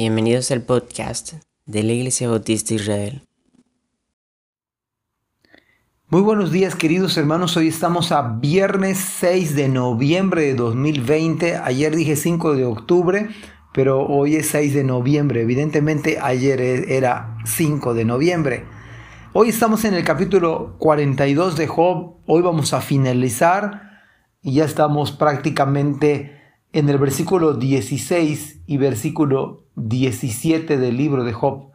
Bienvenidos al podcast de la Iglesia Bautista Israel. Muy buenos días queridos hermanos, hoy estamos a viernes 6 de noviembre de 2020, ayer dije 5 de octubre, pero hoy es 6 de noviembre, evidentemente ayer e-, era 5 de noviembre. Hoy estamos en el capítulo 42 de Job, hoy vamos a finalizar y ya estamos prácticamente en el versículo 16 y versículo 17 del libro de Job.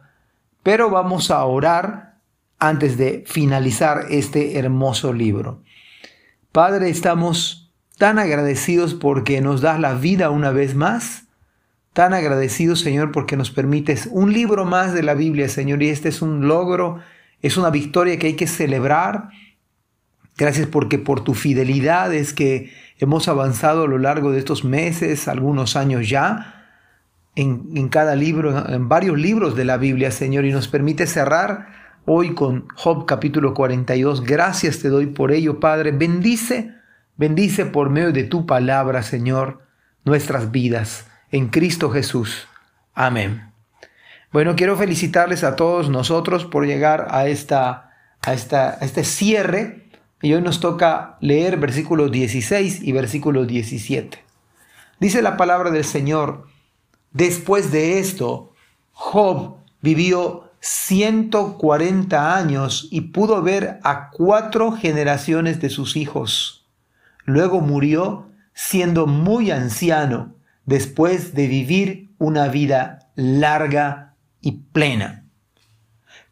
Pero vamos a orar antes de finalizar este hermoso libro. Padre, estamos tan agradecidos porque nos das la vida una vez más. Tan agradecidos, Señor, porque nos permites un libro más de la Biblia, Señor. Y este es un logro, es una victoria que hay que celebrar. Gracias porque por tu fidelidad es que hemos avanzado a lo largo de estos meses, algunos años ya, en, cada libro, en varios libros de la Biblia, Señor, y nos permite cerrar hoy con Job capítulo 42. Gracias te doy por ello, Padre. Bendice, bendice por medio de tu palabra, Señor, nuestras vidas en Cristo Jesús. Amén. Bueno, quiero felicitarles a todos nosotros por llegar a, esta, a, esta, a este cierre. Y hoy nos toca leer versículo 16 y versículo 17. Dice la palabra del Señor, Después de esto, Job vivió 140 años y pudo ver a cuatro generaciones de sus hijos. Luego murió siendo muy anciano después de vivir una vida larga y plena.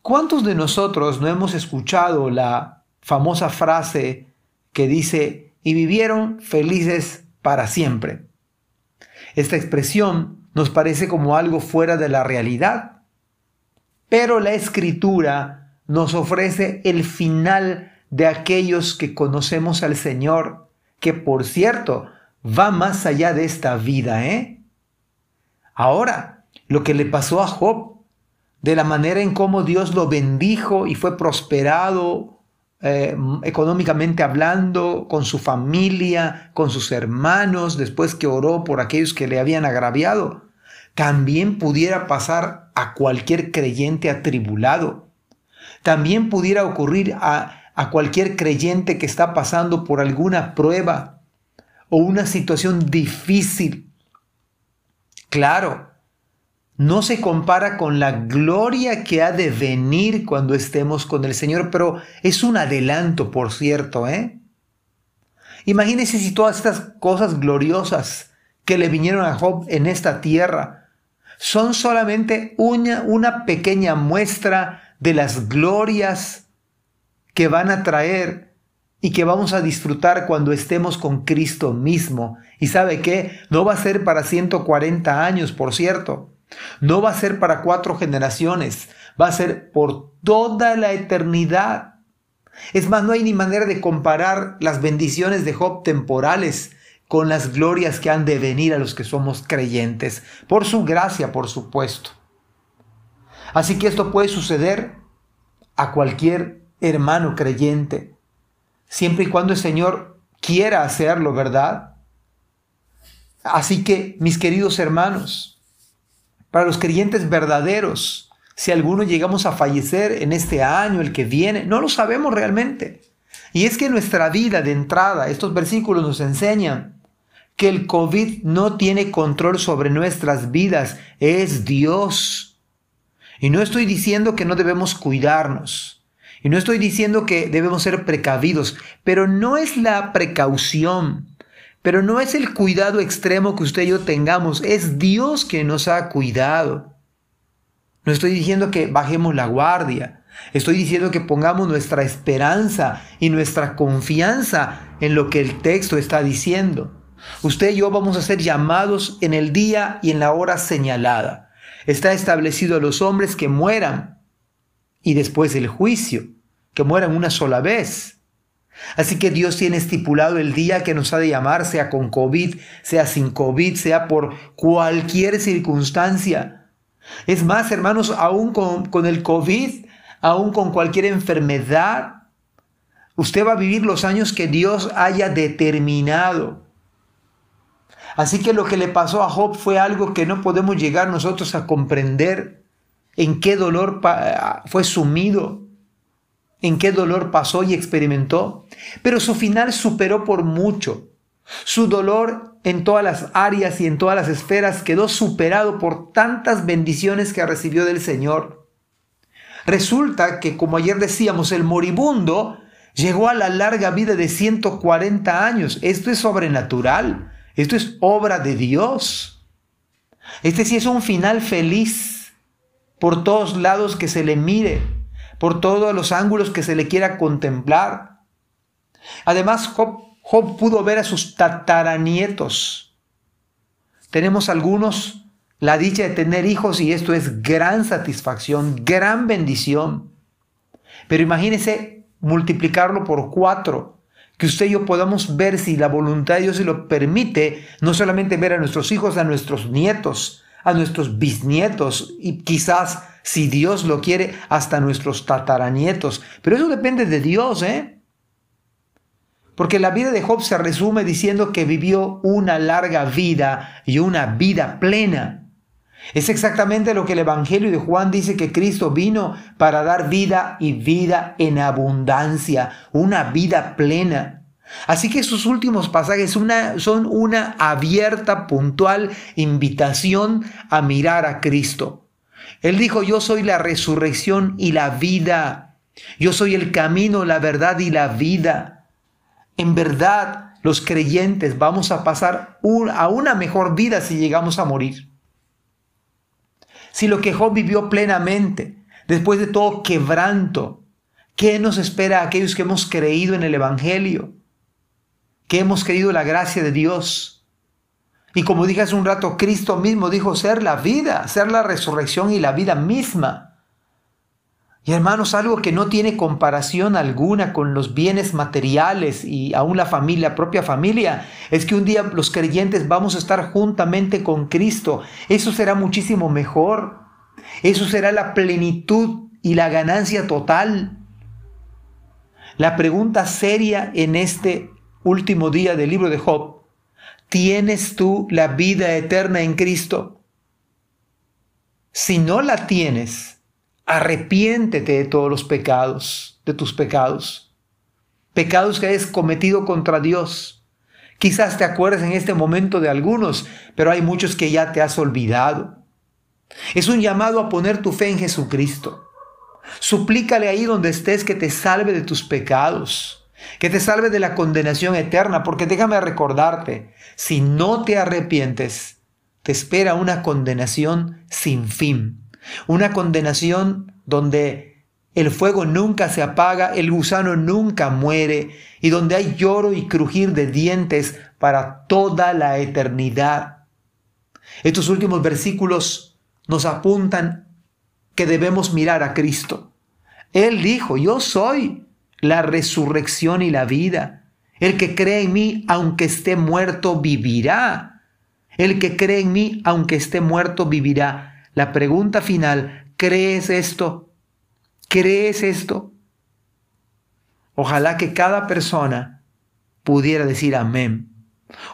¿Cuántos de nosotros no hemos escuchado la famosa frase que dice, y vivieron felices para siempre? Esta expresión nos parece como algo fuera de la realidad. Pero la escritura nos ofrece el final de aquellos que conocemos al Señor, que por cierto va más allá de esta vida, ¿eh? Ahora, lo que le pasó a Job, de la manera en cómo Dios lo bendijo y fue prosperado eh, económicamente hablando, con su familia, con sus hermanos, después que oró por aquellos que le habían agraviado también pudiera pasar a cualquier creyente atribulado. También pudiera ocurrir a, a cualquier creyente que está pasando por alguna prueba o una situación difícil. Claro, no se compara con la gloria que ha de venir cuando estemos con el Señor, pero es un adelanto, por cierto, ¿eh? Imagínense si todas estas cosas gloriosas que le vinieron a Job en esta tierra son solamente una, pequeña muestra de las glorias que van a traer y que vamos a disfrutar cuando estemos con Cristo mismo. Y sabe qué, no va a ser para 140 años, por cierto. No va a ser para cuatro generaciones, va a ser por toda la eternidad. Es más, no hay ni manera de comparar las bendiciones de Job temporales con las glorias que han de venir a los que somos creyentes, por su gracia, por supuesto. Así que esto puede suceder a cualquier hermano creyente, siempre y cuando el Señor quiera hacerlo, ¿verdad? Así que, mis queridos hermanos, para los creyentes verdaderos, si alguno llegamos a fallecer en este año, el que viene, no lo sabemos realmente. Y es que nuestra vida de entrada, estos versículos nos enseñan que el COVID no tiene control sobre nuestras vidas, es Dios. Y no estoy diciendo que no debemos cuidarnos. Y no estoy diciendo que debemos ser precavidos, pero no es la precaución, pero no es el cuidado extremo que usted y yo tengamos, es Dios que nos ha cuidado. No estoy diciendo que bajemos la guardia, estoy diciendo que pongamos nuestra esperanza y nuestra confianza en lo que el texto está diciendo. Usted y yo vamos a ser llamados en el día y en la hora señalada. Está establecido a los hombres que mueran y después el juicio, que mueran una sola vez. Así que Dios tiene estipulado el día que nos ha de llamar, sea con COVID, sea sin COVID, sea por cualquier circunstancia. Es más, hermanos, aún con, con el COVID, aún con cualquier enfermedad, usted va a vivir los años que Dios haya determinado. Así que lo que le pasó a Job fue algo que no podemos llegar nosotros a comprender en qué dolor fue sumido, en qué dolor pasó y experimentó. Pero su final superó por mucho. Su dolor en todas las áreas y en todas las esferas quedó superado por tantas bendiciones que recibió del Señor. Resulta que, como ayer decíamos, el moribundo llegó a la larga vida de 140 años. Esto es sobrenatural. Esto es obra de Dios. Este sí es un final feliz por todos lados que se le mire, por todos los ángulos que se le quiera contemplar. Además, Job, pudo ver a sus tataranietos. Tenemos algunos la dicha de tener hijos y esto es gran satisfacción, gran bendición. Pero imagínense multiplicarlo por cuatro que usted y yo podamos ver si la voluntad de Dios se lo permite, no solamente ver a nuestros hijos, a nuestros nietos, a nuestros bisnietos y quizás, si Dios lo quiere, hasta nuestros tataranietos. Pero eso depende de Dios, ¿eh? Porque la vida de Job se resume diciendo que vivió una larga vida y una vida plena. Es exactamente lo que el Evangelio de Juan dice que Cristo vino para dar vida y vida en abundancia, una vida plena. Así que sus últimos pasajes son una abierta, puntual invitación a mirar a Cristo. Él dijo, yo soy la resurrección y la vida. Yo soy el camino, la verdad y la vida. En verdad, los creyentes vamos a pasar a una mejor vida si llegamos a morir si lo que Job vivió plenamente, después de todo quebranto, ¿qué nos espera a aquellos que hemos creído en el Evangelio? Que hemos creído la gracia de Dios. Y como dije hace un rato, Cristo mismo dijo ser la vida, ser la resurrección y la vida misma. Y hermanos, algo que no tiene comparación alguna con los bienes materiales y aún la familia, propia familia, es que un día los creyentes vamos a estar juntamente con Cristo. Eso será muchísimo mejor. Eso será la plenitud y la ganancia total. La pregunta seria en este último día del libro de Job, ¿tienes tú la vida eterna en Cristo? Si no la tienes, Arrepiéntete de todos los pecados, de tus pecados. Pecados que hayas cometido contra Dios. Quizás te acuerdes en este momento de algunos, pero hay muchos que ya te has olvidado. Es un llamado a poner tu fe en Jesucristo. Suplícale ahí donde estés que te salve de tus pecados, que te salve de la condenación eterna, porque déjame recordarte, si no te arrepientes, te espera una condenación sin fin. Una condenación donde el fuego nunca se apaga, el gusano nunca muere y donde hay lloro y crujir de dientes para toda la eternidad. Estos últimos versículos nos apuntan que debemos mirar a Cristo. Él dijo, yo soy la resurrección y la vida. El que cree en mí, aunque esté muerto, vivirá. El que cree en mí, aunque esté muerto, vivirá. La pregunta final, ¿crees esto? ¿Crees esto? Ojalá que cada persona pudiera decir amén.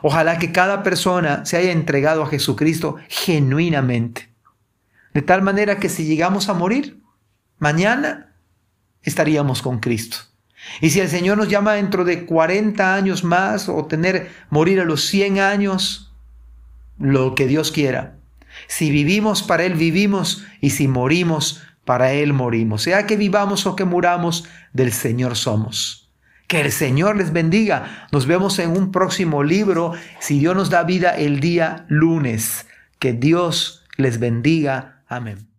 Ojalá que cada persona se haya entregado a Jesucristo genuinamente. De tal manera que si llegamos a morir, mañana estaríamos con Cristo. Y si el Señor nos llama dentro de 40 años más o tener morir a los 100 años, lo que Dios quiera, si vivimos, para Él vivimos, y si morimos, para Él morimos. Sea que vivamos o que muramos, del Señor somos. Que el Señor les bendiga. Nos vemos en un próximo libro, si Dios nos da vida el día lunes. Que Dios les bendiga. Amén.